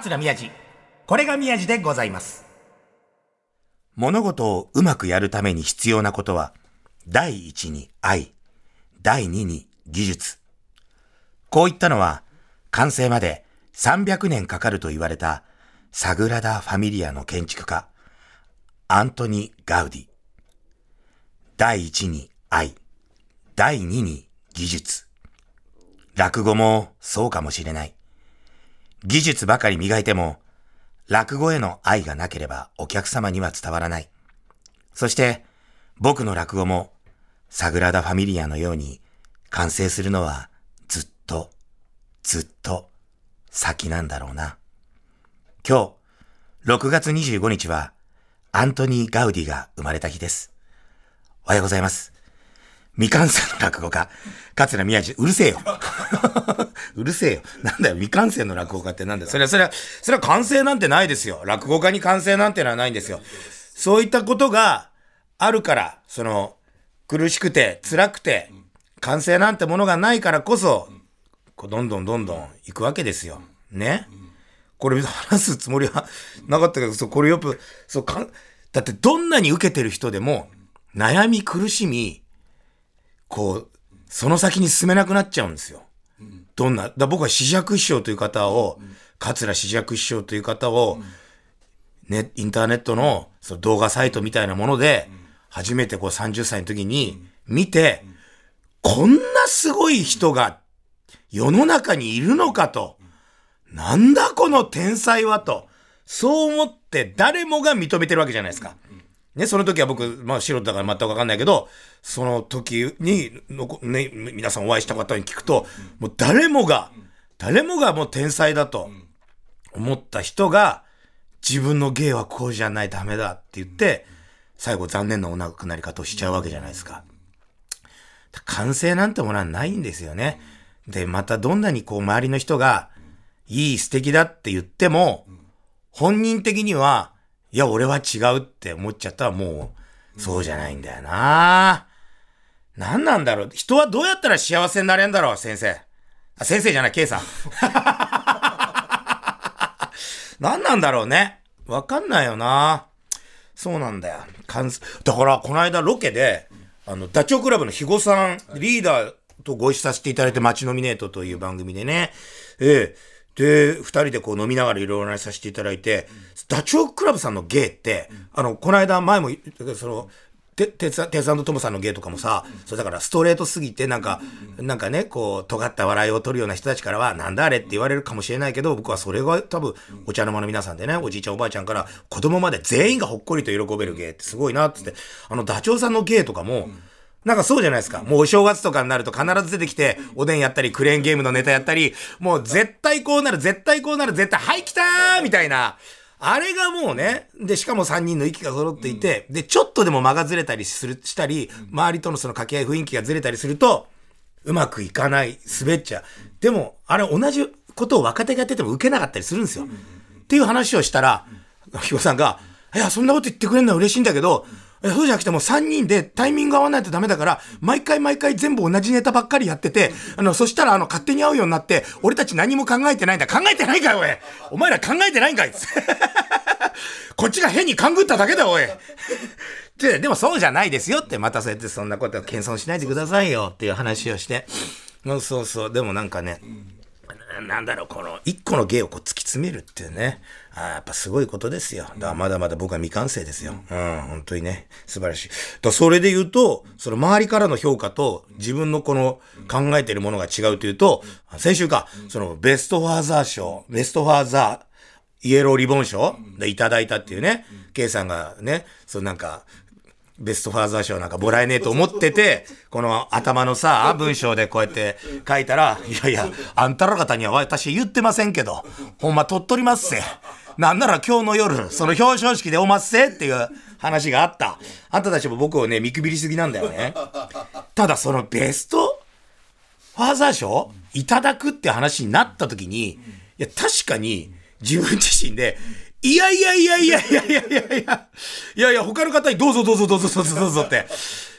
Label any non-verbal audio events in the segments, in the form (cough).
桂宮治。これが宮治でございます。物事をうまくやるために必要なことは、第一に愛、第二に技術。こういったのは、完成まで300年かかると言われた、サグラダ・ファミリアの建築家、アントニ・ガウディ。第一に愛、第二に技術。落語もそうかもしれない。技術ばかり磨いても、落語への愛がなければお客様には伝わらない。そして、僕の落語も、サグラダ・ファミリアのように完成するのはずっと、ずっと先なんだろうな。今日、6月25日は、アントニー・ガウディが生まれた日です。おはようございます。未完成の落語家、桂宮治、うるせえよ。(laughs) うるせえよ。なんだよ、未完成の落語家ってなんだよ。それは、それは、それは完成なんてないですよ。落語家に完成なんてのはないんですよ。そういったことがあるから、その、苦しくて、辛くて、完成なんてものがないからこそ、こうどんどんどんどん行くわけですよ。ね？これ話すつもりはなかったけど、そう、これよく、そう、かん、だってどんなに受けてる人でも、悩み苦しみ、こう、その先に進めなくなっちゃうんですよ。どんな、だ僕は四尺師匠という方を、桂四尺師匠という方を、ね、インターネットのその動画サイトみたいなもので、初めてこう30歳の時に見て、こんなすごい人が世の中にいるのかと。なんだこの天才はと。そう思って誰もが認めてるわけじゃないですか。ね、その時は僕、まあ素人だから全くわかんないけど、その時にのこ、ね、皆さんお会いした方に聞くと、もう誰もが、誰もがもう天才だと思った人が、自分の芸はこうじゃないダメだって言って、最後残念なお亡くなり方をしちゃうわけじゃないですか。完成なんてものはないんですよね。で、またどんなにこう周りの人が、いい素敵だって言っても、本人的には、いや、俺は違うって思っちゃったらもう、そうじゃないんだよな何なんだろう人はどうやったら幸せになれんだろう先生。あ、先生じゃない、K さん。(laughs) 何なんだろうね。わかんないよなそうなんだよ。だから、この間ロケで、あの、ダチョウ倶楽部の肥後さん、リーダーとご一緒させていただいて、マチノミネートという番組でね。ええで、二人でこう飲みながらいろいろ話させていただいて、ダチョウ倶楽部さんの芸って、あの、この間前も、その、て、てつ、てつトモさんの芸とかもさ、そうだからストレートすぎてなんか、なんかね、こう、尖った笑いを取るような人たちからは、なんだあれって言われるかもしれないけど、僕はそれが多分、お茶の間の皆さんでね、おじいちゃんおばあちゃんから、子供まで全員がほっこりと喜べる芸ってすごいなってって、あの、ダチョウさんの芸とかも、なんかそうじゃないですか。もうお正月とかになると必ず出てきて、おでんやったり、クレーンゲームのネタやったり、もう絶対こうなる、絶対こうなる、絶対、はい、来たーみたいな。あれがもうね、で、しかも3人の息が揃っていて、で、ちょっとでも間がずれたりする、したり、周りとのその掛け合い雰囲気がずれたりすると、うまくいかない、滑っちゃう。でも、あれ同じことを若手がやってても受けなかったりするんですよ。っていう話をしたら、ひごさんが、いや、そんなこと言ってくれるのは嬉しいんだけど、えそうじゃなくても3人でタイミング合わないとダメだから、毎回毎回全部同じネタばっかりやってて、あの、そしたらあの、勝手に会うようになって、俺たち何も考えてないんだ。考えてないかよ、おい。お前ら考えてないんかい。(laughs) こっちが変に勘ぐっただけだ、おい。ででもそうじゃないですよって、またそうやってそんなことを謙遜しないでくださいよっていう話をして。そうそうそう、でもなんかね、なんだろう、この一個の芸をこう突き詰めるっていうね、あやっぱすごいことですよ。だからまだまだ僕は未完成ですよ。うん、本当にね、素晴らしい。だそれで言うと、その周りからの評価と自分のこの考えてるものが違うというと、先週か、そのベストファーザー賞、ベストファーザー、イエローリボン賞でいただいたっていうね、K さんがね、そうなんか、ベストファーザー賞なんかもらえねえと思ってて、この頭のさ、文章でこうやって書いたら、いやいや、あんたら方には私言ってませんけど、ほんま取っとりますせ。なんなら今日の夜、その表彰式でおますせっていう話があった。あんたたちも僕をね、見くびりすぎなんだよね。ただそのベストファーザー賞いただくって話になった時に、いや、確かに自分自身で、いやいやいやいやいやいやいやいや、いやいや、他の方にどうぞどうぞどうぞどうぞどうぞって。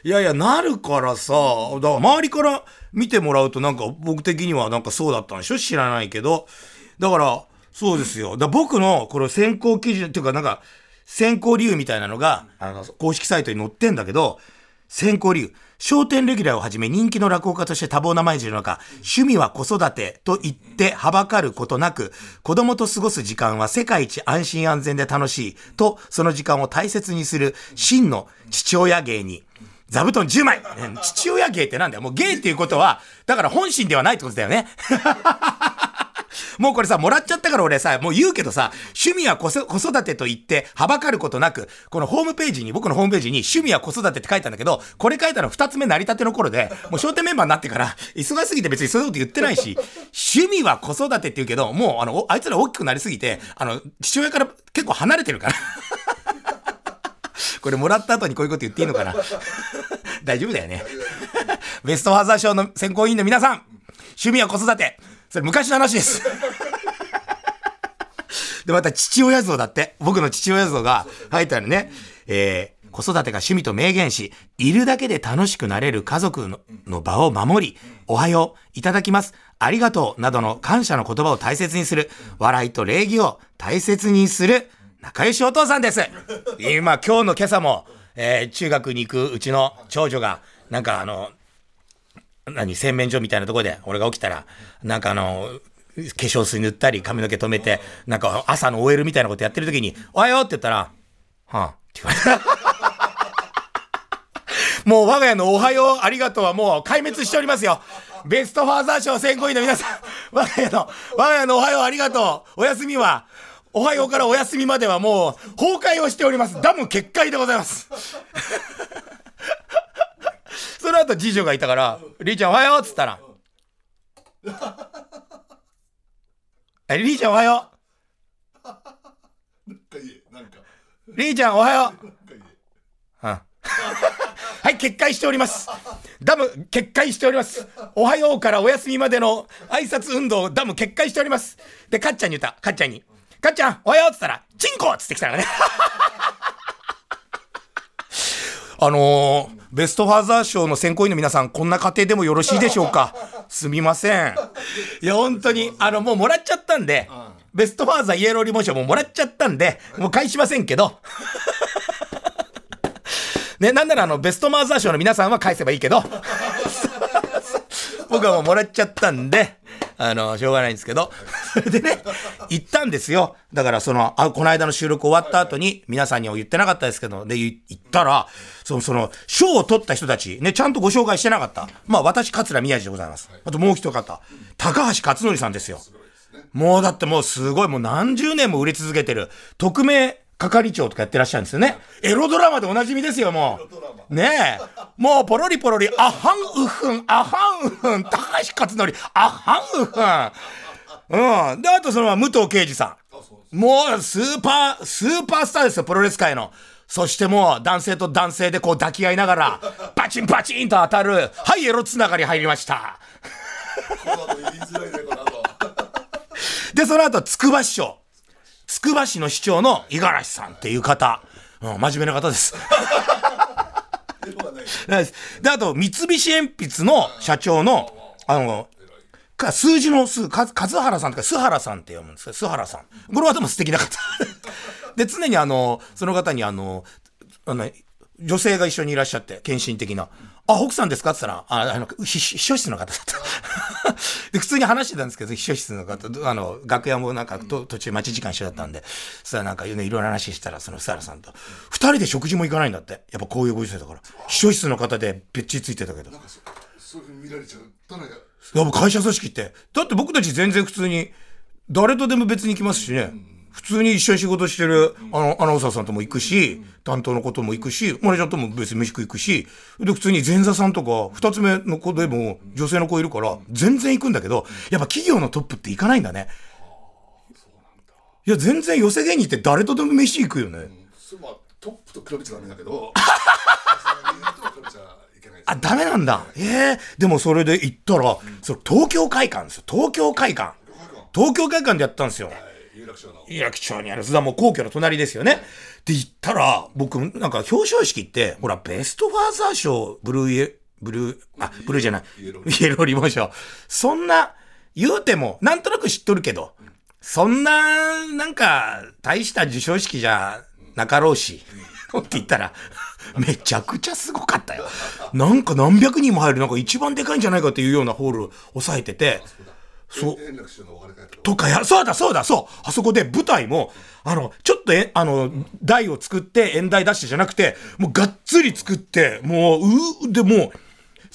いやいや、なるからさ、だから周りから見てもらうとなんか僕的にはなんかそうだったんでしょ？知らないけど。だから、そうですよ。だ僕の、この選考基準っていうか、なんか、選考理由みたいなのが、あの、公式サイトに載ってんだけど、選考理由。商店レギュラーをはじめ人気の落語家として多忙な毎日の中、趣味は子育てと言ってはばかることなく、子供と過ごす時間は世界一安心安全で楽しいと、その時間を大切にする真の父親芸に、座布団10枚父親芸ってなんだよもう芸っていうことは、だから本心ではないってことだよね。(laughs) もうこれさ、もらっちゃったから俺さ、もう言うけどさ、趣味は子育てと言って、はばかることなく、このホームページに、僕のホームページに趣味は子育てって書いたんだけど、これ書いたの二つ目成り立ての頃で、もう商店メンバーになってから、忙しすぎて別にそういうこと言ってないし、趣味は子育てって言うけど、もうあの、あいつら大きくなりすぎて、あの、父親から結構離れてるから。(laughs) これもらった後にこういうこと言っていいのかな？大丈夫だよね。ベストファーザー賞の選考委員の皆さん、趣味は子育て。それ昔の話です。(laughs) で、また父親像だって。僕の父親像が入ったのね。えー、子育てが趣味と明言し、いるだけで楽しくなれる家族のの場を守り、おはよう、いただきます、ありがとう、などの感謝の言葉を大切にする、笑いと礼儀を大切にする、仲良しお父さんです。今、今日の今朝も、えー、中学に行くうちの長女が、なんかあの、何、洗面所みたいなとこで、俺が起きたら、なんかあの、化粧水塗ったり、髪の毛止めて、なんか朝の OL みたいなことやってる時に、おはようって言ったら、はあ、って言われた。(laughs) もう我が家のおはよう、ありがとうはもう壊滅しておりますよ。ベストファーザー賞選考委員の皆さん、我が家の、我が家のおはよう、ありがとう。お休みは、おはようからお休みまではもう崩壊をしております。ダム決壊でございます。その後次女がいたから、りーちゃんおはようっつったら、え、りーちゃんおはよう。りーちゃんおはよう。うん。(laughs) はい、決壊しております。ダム、決壊しております。おはようからお休みまでの挨拶運動、ダム決壊しております。で、かっちゃんに言った。かっちゃんに。かっちゃん、おはようっつったら、チンコっつってきたからね。(laughs) あのー、ベストファーザー賞の選考委員の皆さん、こんな家庭でもよろしいでしょうか？(laughs) すみません。いや、本当に、あの、もうもらっちゃったんで、ベストファーザーイエローリモーションももらっちゃったんで、もう返しませんけど。(laughs) ね、なんならあの、ベストマーザー賞の皆さんは返せばいいけど、(laughs) 僕はもうもらっちゃったんで、あの、しょうがないんですけど。それでね、行ったんですよ。だからその、あ、この間の収録終わった後に、皆さんには言ってなかったですけど、で、行ったら、その、その、賞を取った人たち、ね、ちゃんとご紹介してなかった。まあ、私、桂宮治でございます。あともう一方、高橋克典さんですよ。もうだってもうすごい、もう何十年も売れ続けてる、匿名係長とかやってらっしゃるんですよね。エロドラマでおなじみですよ、もう。ねえ。もう、ポロリポロリ、あはんうふん、あはんうふん、高橋克典、あはんうふん。うん。で、あとその、武藤敬司さん。もう、スーパー、スーパースターですよ、プロレス界の。そしてもう、男性と男性でこう抱き合いながら、(laughs) バチンバチンと当たる、はい、エロつながり入りました。で、その後、つくば師匠。つくば市の市長の五十嵐さんっていう方。うん、真面目な方です。(laughs) で、あと、三菱鉛筆の社長の、あの、か数字の数、か、和原さんとか、須原さんって読むんですけど、須原さん。これはでも素敵な方。(laughs) で、常にあの、その方にあの、あの、女性が一緒にいらっしゃって、献身的な。あ、奥さんですか？って言ったら、あ、あの、秘書室の方だった。(laughs) で、普通に話してたんですけど、秘書室の方、あの、楽屋もなんかと途中待ち時間一緒だったんで、そしたらなんか、いろいろ話したら、その、ス原さんと、二人で食事も行かないんだって。やっぱこういうご時世だから。秘書室の方で別地ついてたけど。なんかそそういうふうに見られちゃった、やっぱ会社組織って。だって僕たち全然普通に、誰とでも別に行きますしね。うん普通に一緒に仕事してるあのアナウンサーさんとも行くし、担当のことも行くし、マネージャーとも別に飯食い行くし、で、普通に前座さんとか、二つ目の子でも女性の子いるから、全然行くんだけど、やっぱ企業のトップって行かないんだね。いや、全然寄せ芸人って誰とでも飯行くよね。うん、トップと比べちゃダメだけど、(laughs) あ、ダメなんだ。ええー、でもそれで行ったら、それ東京会館ですよ。東京会館。東京会館でやったんですよ。有楽町の。有楽町にある、もう皇居の隣ですよね。で、行ったら、僕、なんか表彰式って、ほら、ベストファーザー賞、ブルーイエ、ブルー、あ、ブルーじゃない、イエローリボン賞。そんな、言うても、なんとなく知っとるけど、そんな、なんか、大した授賞式じゃなかろうし、(laughs) って言ったら、めちゃくちゃすごかったよ。なんか何百人も入る、なんか一番でかいんじゃないかっていうようなホールを抑えてて、そう。とかや、そうだそうだそうあそこで舞台も、あの、ちょっとえ、あの、台を作って演台出してじゃなくて、もうがっつり作って、もう、う、でもう、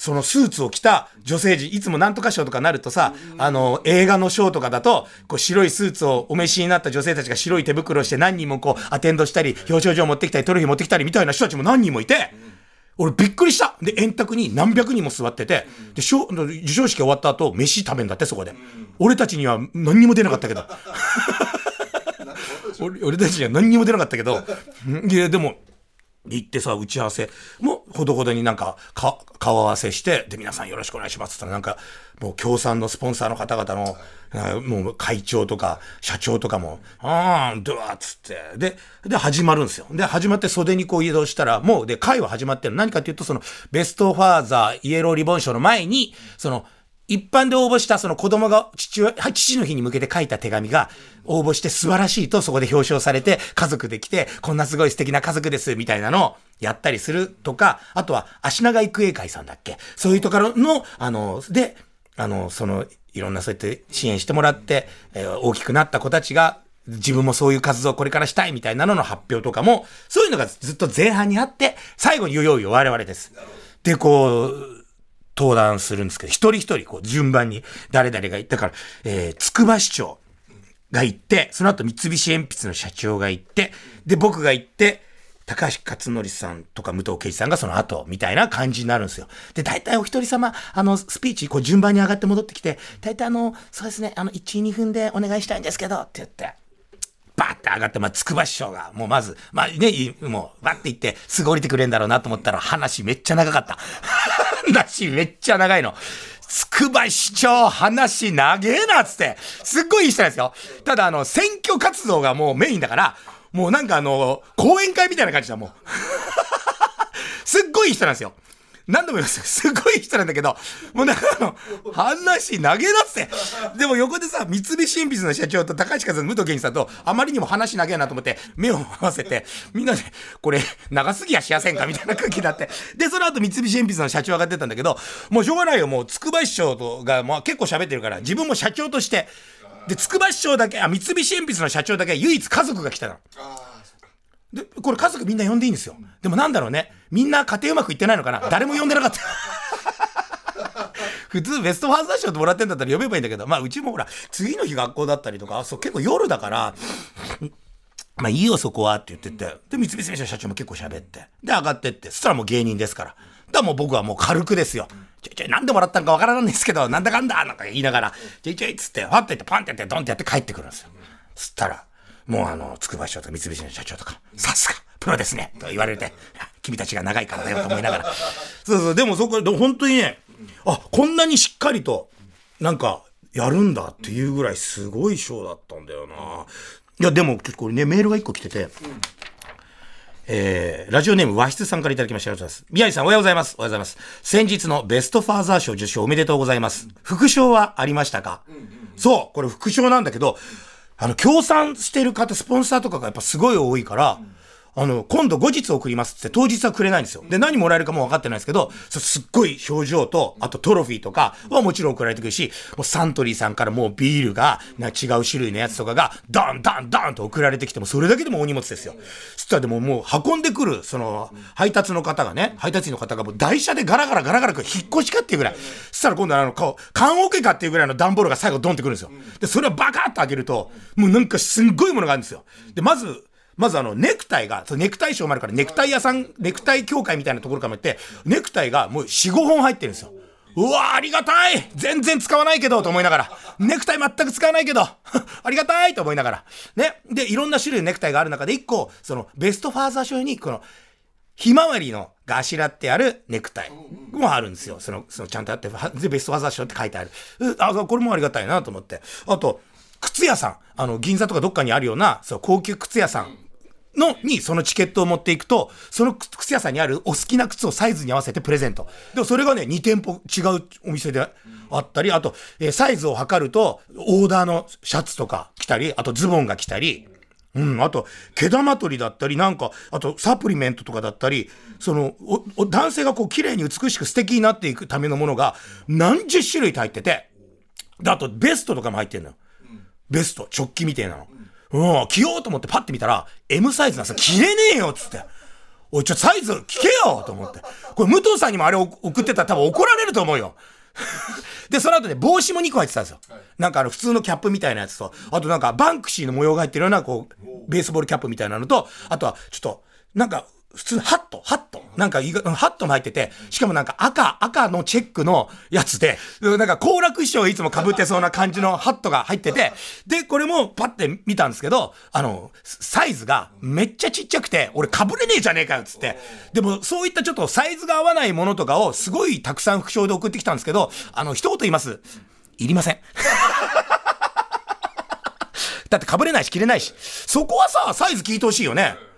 そのスーツを着た女性陣、いつもなんとか賞とかなるとさ、あの、映画の賞とかだと、こう白いスーツをお召しになった女性たちが白い手袋をして何人もこうアテンドしたり、表彰状持ってきたり、トロフィー持ってきたりみたいな人たちも何人もいて、俺びっくりした。で、円卓に何百人も座ってて、で、授賞式終わった後、飯食べんだって、そこで。俺たちには何にも出なかったけど。(laughs) 俺俺たちには何にも出なかったけど、いや、でも、行ってさ、打ち合わせもほどほどになんか、顔合わせして、で、皆さんよろしくお願いしますって言ったら、なんか、もう協賛のスポンサーの方々の、もう会長とか、社長とかも、あー、ドワっつって、で、で、始まるんですよ。で、始まって袖にこう移動したら、もう、で、会は始まってる。何かっていうと、その、ベストファーザーイエローリボン賞の前に、その、一般で応募したその子供が父親、父の日に向けて書いた手紙が応募して素晴らしいとそこで表彰されて家族で来てこんなすごい素敵な家族ですみたいなのをやったりするとか、あとは足長育英会さんだっけ？そういうところの、あの、で、あの、その、いろんなそうやって支援してもらって、えー、大きくなった子たちが自分もそういう活動をこれからしたいみたいなのの発表とかも、そういうのがずっと前半にあって、最後にいよいよ我々です。で、こう、登壇するんですけど、一人一人、こう、順番に誰々が行ったから、えー、つくば市長が行って、その後三菱鉛筆の社長が行って、で、僕が行って、高橋克典さんとか武藤敬司さんがその後、みたいな感じになるんですよ。で、大体お一人様、あの、スピーチ、こう順番に上がって戻ってきて、大体あの、そうですね、あの、1、2分でお願いしたいんですけど、って言って、バーって上がって、まあ、つくば師匠が、もうまず、まあね、もう、バッて行って、すぐ降りてくれんだろうなと思ったら、話めっちゃ長かった。(laughs) 話めっちゃ長いの。つくば市長、話長えなっつって。すっごいいい人なんですよ。ただ、あの、選挙活動がもうメインだから、もうなんかあの、講演会みたいな感じだ、もう。(laughs) すっごいいい人なんですよ。何度も言いますすごい人なんだけど、もうなんかあの、話投げ出って。でも横でさ、三菱鉛筆の社長と高橋和の武藤健さんと、あまりにも話投げやなと思って、目を合わせて、みんなで、これ、長すぎやしやせんか？みたいな空気になって。で、その後三菱鉛筆の社長が出たんだけど、もうしょうがないよ、もう、つくば師匠とが、もう結構喋ってるから、自分も社長として、で、つくば師匠だけ、あ、三菱鉛筆の社長だけ唯一家族が来たの。で、これ家族みんな呼んでいいんですよ。でもなんだろうね。みんな家庭うまくいってないのかな誰も呼んでなかった。(laughs) 普通ベストファーザー賞ってもらってんだったら呼べばいいんだけど、まあうちもほら、次の日学校だったりとか、そう結構夜だから、まあいいよそこはって言ってて、で、三菱の社長も結構喋って、で、上がってって、そしたらもう芸人ですから。だからもう僕はもう軽くですよ。ちょいちょいなんでもらったんかわからないんですけど、なんだかんだなんか言いながら、ちょいちょいっつって、ファッて言ってパンってやってドンってやって帰ってくるんですよ。そしたら、もうあの、つくば市長と三菱の社長とか、さすが、プロですねと言われて、君たちが長いからだよと思いながら。(laughs) そうそう、でもそこで本当にね、あ、こんなにしっかりと、なんか、やるんだっていうぐらいすごいショーだったんだよな。いや、でも、ちょっとこれね、メールが一個来てて、えー、ラジオネーム和室さんからいただきました。ありがとうございます。宮治さんおはようございます。おはようございます。先日のベストファーザー賞受賞おめでとうございます。副賞はありましたか、そう、これ副賞なんだけど、あの、協賛してる方、スポンサーとかがやっぱすごい多いから、あの、今度後日送りますって当日はくれないんですよ。で、何もらえるかも分かってないんですけど、すっごい表情と、あとトロフィーとかはもちろん送られてくるし、もうサントリーさんからもうビールが、な違う種類のやつとかが、ダンダンダンと送られてきても、それだけでもお荷物ですよ。そしたらでももう運んでくる、その、配達の方がね、配達員の方がもう台車でガラガラガラガラ引っ越しかっていうぐらい。そしたら今度あの、顔、缶オケかっていうぐらいの段ボールが最後ドンってくるんですよ。で、それをバカッと開けると、もうなんかすんごいものがあるんですよ。で、まず、まずあの、ネクタイが、ネクタイ賞もあるから、ネクタイ屋さん、ネクタイ協会みたいなところからもって、ネクタイがもう4、5本入ってるんですよ。うわありがたい全然使わないけどと思いながら。ネクタイ全く使わないけど (laughs) ありがたいと思いながら。ね。で、いろんな種類のネクタイがある中で1個、その、ベストファーザー賞に、この、ひまわりのがあしらってあるネクタイもあるんですよ。その、そのちゃんとあって、で、ベストファーザー賞って書いてある。あ、これもありがたいなと思って。あと、靴屋さん。あの、銀座とかどっかにあるような、そう、高級靴屋さんの、にそのチケットを持っていくと、その靴屋さんにあるお好きな靴をサイズに合わせてプレゼント。でもそれがね、2店舗違うお店であったり、あと、えーサイズを測ると、オーダーのシャツとか来たり、あとズボンが来たり、うん、あと、毛玉取りだったり、なんか、あと、サプリメントとかだったり、その、お男性がこう、綺麗に美しく素敵になっていくためのものが、何十種類入ってて、で、あと、ベストとかも入ってんのよ。ベスト、直帰みたいなの。うん、着ようと思ってパッて見たら、M サイズなんですよ。着れねえよっつって。おい、ちょ、サイズ聞けよと思って。これ、武藤さんにもあれを送ってたら多分怒られると思うよ。(laughs) で、その後ね、帽子も2個入ってたんですよ。なんかあの、普通のキャップみたいなやつと、あとなんか、バンクシーの模様が入ってるような、こう、ベースボールキャップみたいなのと、あとは、ちょっと、なんか、普通のハット、ハット。なんか、ハットも入ってて、しかもなんか赤、赤のチェックのやつで、なんか行楽衣装いつも被ってそうな感じのハットが入ってて、で、これもパッて見たんですけど、あの、サイズがめっちゃちっちゃくて、俺被れねえじゃねえかよ、つって。でも、そういったちょっとサイズが合わないものとかをすごいたくさん副賞で送ってきたんですけど、あの、一言言います。いりません。(laughs) だって被れないし着れないし。そこはさ、サイズ聞いてほしいよね。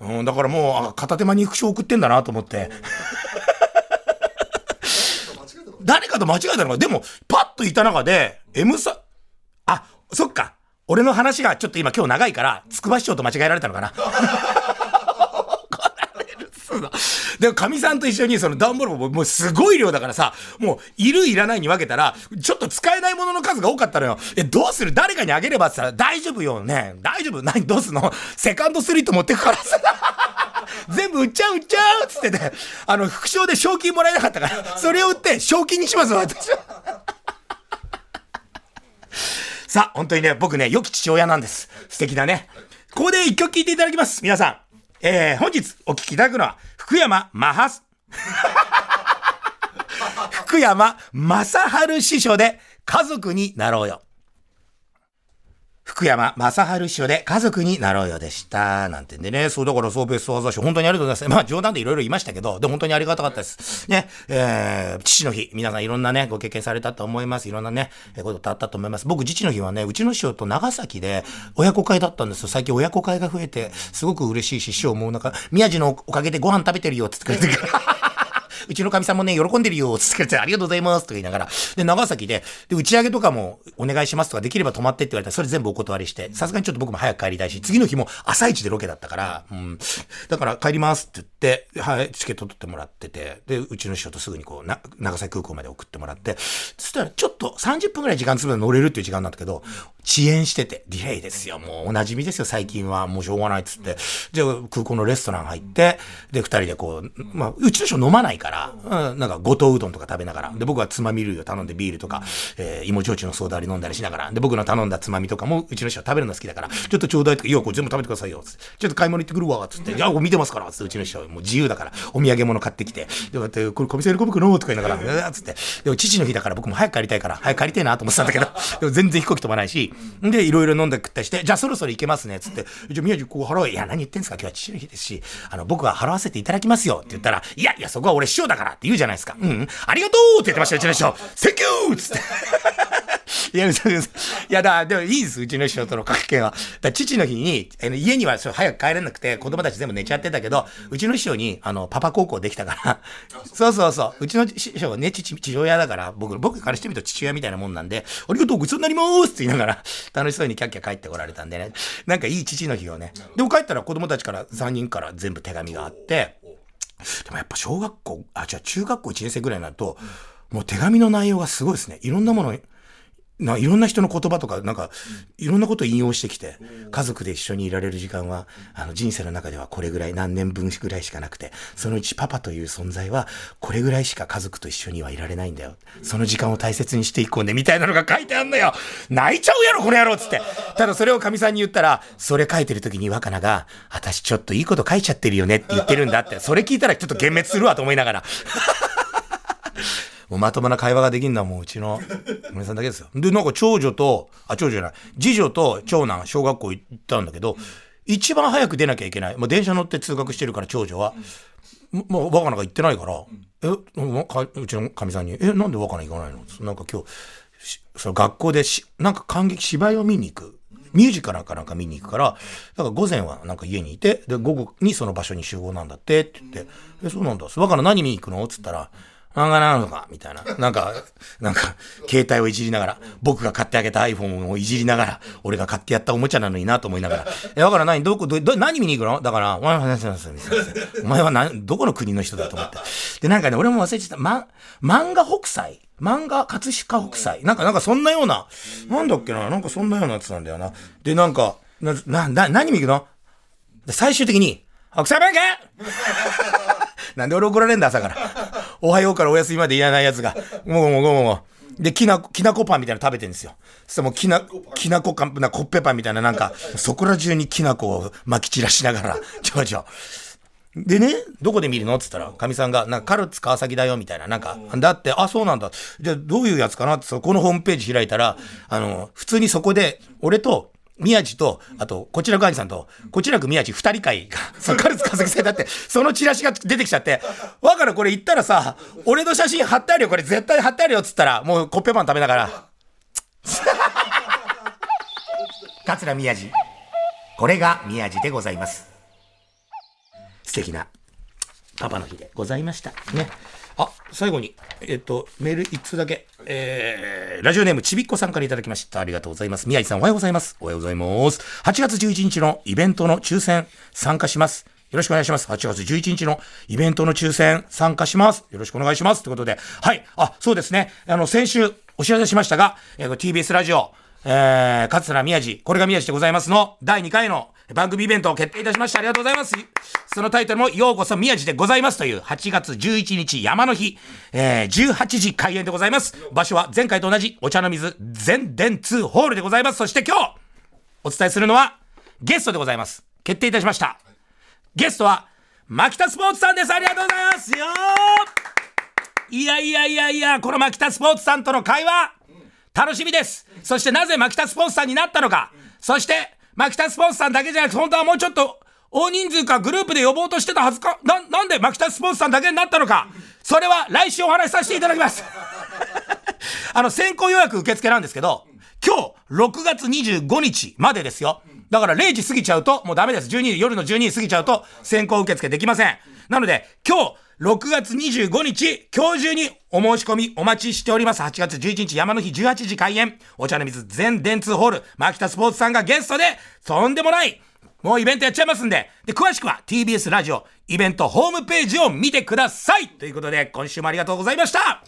うん、だからもう、あ片手間に副賞送ってんだなと思って。誰かと間違えたのか。でも、パッといた中で、M さ、あ、そっか。俺の話がちょっと今今日長いから、つくば市長と間違えられたのかな。(laughs) 怒られるっすなで、かみさんと一緒にその段ボールももうすごい量だからさ、もう、いるいらないに分けたら、ちょっと使えないものの数が多かったのよ。え、どうする？誰かにあげればって言ったら、大丈夫よね？大丈夫？何どうすんの？セカンドスリート持ってくからさ。(laughs) 全部売っちゃう売っちゃうっつってて、あの、副賞で賞金もらえなかったから、それを売って賞金にします、私は。(laughs) さあ、本当にね、僕ね、良き父親なんです。素敵だね。ここで一曲聴いていただきます。皆さん。えー、本日お聴きいただくのは、福山マハス、福山正治師匠で、家族になろうよ。福山正治師匠で家族になろうよでした。なんてんでね。そう、だからそうベストワザ賞、本当にありがとうございます。(laughs) まあ冗談でいろいろ言いましたけど、で、本当にありがたかったです。ね、えー、父の日、皆さんいろんなね、ご経験されたと思います。いろんなね、えーことあったと思います。僕、父の日はね、うちの師匠と長崎で親子会だったんですよ。最近親子会が増えて、すごく嬉しいし、師匠もなんか、宮地のおかげでご飯食べてるよって言ってくれて。うちのかみさんもね、喜んでるよ、つって、ありがとうございます、とか言いながら。で、長崎で、で、打ち上げとかもお願いしますとか、できれば泊まってって言われたら、それ全部お断りして、さすがにちょっと僕も早く帰りたいし、次の日も朝一でロケだったから、うん。だから帰りますって言って、はい、チケット取ってもらってて、で、うちの師匠とすぐにこう、な、長崎空港まで送ってもらって、そしたらちょっと30分くらい時間つぶで乗れるっていう時間なんだけど、遅延してて、ディレイですよ。もうお馴染みですよ、最近は。もうしょうがないっつって。じゃあ、空港のレストラン入って、で、二人でこう、まあ、うちの人飲まないから、うん、なんか、五島うどんとか食べながら。で、僕はつまみ類を頼んでビールとか、えー、芋焼酎のソーダ割り飲んだりしながら。で、僕の頼んだつまみとかも、うちの人は食べるの好きだから、ちょっとちょうだいとか、いや、これ全部食べてくださいよ。つってちょっと買い物行ってくるわ。つって、いや、これ見てますから。つって、うちの人はもう自由だから、お土産物買ってきて。で、こうやって、これ、コミセルコブクの？とか言いながら、つって。でも、父の日だから僕も早く帰りたいから、早く帰りたいなと思ってたんだけど、でも全然飛行機飛ばないし、で、いろいろ飲んで食ったりして、じゃあそろそろ行けますね、つって、じゃあ宮地ここ払ういや、何言ってんすか今日は父の日ですし、あの、僕は払わせていただきますよって言ったら、いや、いや、そこは俺師匠だからって言うじゃないですか。うん、うん、ありがとうって言ってました、うちの師匠。 Thank you つって。(laughs) いや、そうです。いや、だ、でもいいです、うちの師匠との関係は。だ父の日に、あの家にはそう早く帰れなくて、子供たち全部寝ちゃってたけど、うちの師匠に、あの、パパ孝行できたから、そうそうそう、うちの師匠はね、父、父親だから、僕、僕からしてみると父親みたいなもんなんで、ありがとう、ごちそうになりますって言いながら、楽しそうにキャッキャ帰ってこられたんでね、なんかいい父の日をね。でも帰ったら子供たちから3人から全部手紙があって、でもやっぱ小学校、あ、じゃあ中学校1年生ぐらいになると、もう手紙の内容がすごいですね。いろんなもの、ないろんな人の言葉とか、なんか、いろんなことを引用してきて、家族で一緒にいられる時間は、あの、人生の中ではこれぐらい、何年分ぐらいしかなくて、そのうちパパという存在は、これぐらいしか家族と一緒にはいられないんだよ。その時間を大切にしていこうね、みたいなのが書いてあんのよ。泣いちゃうやろ、この野郎つって。ただそれを神さんに言ったら、それ書いてる時に若菜が、私ちょっといいこと書いちゃってるよねって言ってるんだって、それ聞いたらちょっと幻滅するわと思いながら。もうまともな会話ができるのはもううちの (laughs) 村さんだけですよ。で、なんか長女と、あ、長女じゃない、次女と長男、小学校行ったんだけど、一番早く出なきゃいけない。まあ、電車乗って通学してるから長女は。まあ、若菜が行ってないから、え、うちのかみさんに、え、なんで若菜行かないの？なんか今日、しその学校でし、なんか感激、芝居を見に行く。ミュージカルかなんか見に行くから、だから午前はなんか家にいて、で、午後にその場所に集合なんだってって言って、え、そうなんだ。だから何見に行くの？っつったら、漫画なのかみたいな。なんか、なんか、携帯をいじりながら、僕が買ってあげた iPhone をいじりながら、俺が買ってやったおもちゃなのになと思いながら。え、だから何どこ、ど、ど何見に行くの？だから、お前はお前は何、どこの国の人だと思って。で、なんかね、俺も忘れてた。ま、漫画北斎？漫画葛飾北斎？なんか、なんかそんなような、なんだっけな？なんかそんなようなやつなんだよな。で、なんか、な、な、な、何見に行くの？最終的に、北斎弁慶 (laughs) なんで俺怒られんだ、朝から。おはようからお休みまでいらないやつが。もうもうもうもう。で、きな、きなこパンみたいなの食べてるんですよ。そしたらもうきな、きなこかな、コッペパンみたいななんか、そこら中にきなこを巻き散らしながら、(laughs) ちょちょ。でね、どこで見るの？って言ったら、かみさんが、なんか、カルツ川崎だよ、みたいな。なんか、だって、あ、そうなんだ。じゃあ、どういうやつかな？って、そこのホームページ開いたら、あの、普通にそこで、俺と、宮地と、あと、こちらく兄さんと、こちらく宮地二人会が、(laughs) そ、カルツ川崎戦だって、そのチラシが出てきちゃって、わかるこれ言ったらさ、俺の写真貼ってあるよ、これ絶対貼ってあるよ、っつったら、もうコッペパン食べながら。(laughs) 桂宮地。これが宮地でございます。素敵なパパの日でございました。ね。あ、最後に、えっと、メール一通だけ。えー、ラジオネームちびっこさんからいただきました。ありがとうございます。宮治さんおはようございます。おはようございます。8月11日のイベントの抽選参加します。よろしくお願いします。8月11日のイベントの抽選参加します。よろしくお願いします。ということで、はい。あ、そうですね。あの、先週お知らせしましたが、えー、TBS ラジオ、えー、桂宮治、これが宮治でございますの、第2回の番組イベントを決定いたしました。ありがとうございます。そのタイトルも、ようこそ宮治でございますという、8月11日山の日、えー、18時開演でございます。場所は前回と同じ、お茶の水全電通ホールでございます。そして今日、お伝えするのは、ゲストでございます。決定いたしました。ゲストは、牧田スポーツさんです。ありがとうございますよいやいやいやいや、この牧田スポーツさんとの会話、楽しみです。そしてなぜ牧田スポーツさんになったのか、そして、牧田スポーツさんだけじゃなくて、本当はもうちょっと、大人数かグループで呼ぼうとしてたはずか、な、なんで牧田スポーツさんだけになったのか、それは来週お話しさせていただきます。(laughs) あの、先行予約受付なんですけど、今日、6月25日までですよ。だから0時過ぎちゃうと、もうダメです。12時、夜の12時過ぎちゃうと、先行受付できません。なので、今日、6月25日、今日中にお申し込みお待ちしております。8月11日山の日18時開演。お茶の水全電通ホール、牧田スポーツさんがゲストで、とんでもないもうイベントやっちゃいますんで。で、詳しくは TBS ラジオイベントホームページを見てくださいということで、今週もありがとうございました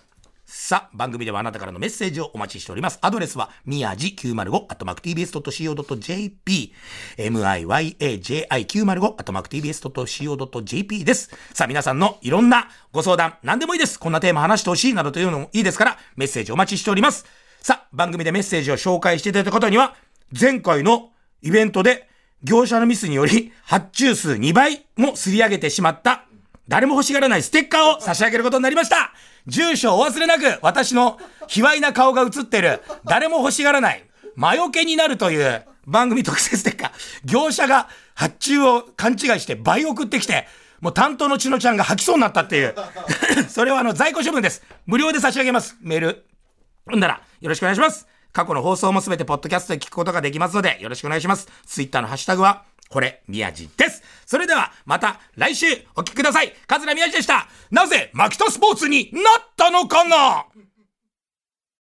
さあ、番組ではあなたからのメッセージをお待ちしております。アドレスは、みやじ905、アットマーク tbs.co.jp、myaji905、アットマーク tbs.co.jp です。さあ、皆さんのいろんなご相談、何でもいいです。こんなテーマ話してほしいなどというのもいいですから、メッセージお待ちしております。さあ、番組でメッセージを紹介していただいた方には、前回のイベントで、業者のミスにより、発注数2倍もすり上げてしまった、誰も欲しがらないステッカーを差し上げることになりました住所お忘れなく、私の卑猥な顔が映ってる、誰も欲しがらない、魔除けになるという番組特設ステッカー。業者が発注を勘違いして倍送ってきて、もう担当のちのちゃんが吐きそうになったっていう。(laughs) それはあの在庫処分です。無料で差し上げます。メール。ほんなら、よろしくお願いします。過去の放送もすべてポッドキャストで聞くことができますので、よろしくお願いします。ツイッターのハッシュタグは、これ、宮地です。それでは、また来週お聞きください。桂宮地でした。なぜ、マキタスポーツになったのかな？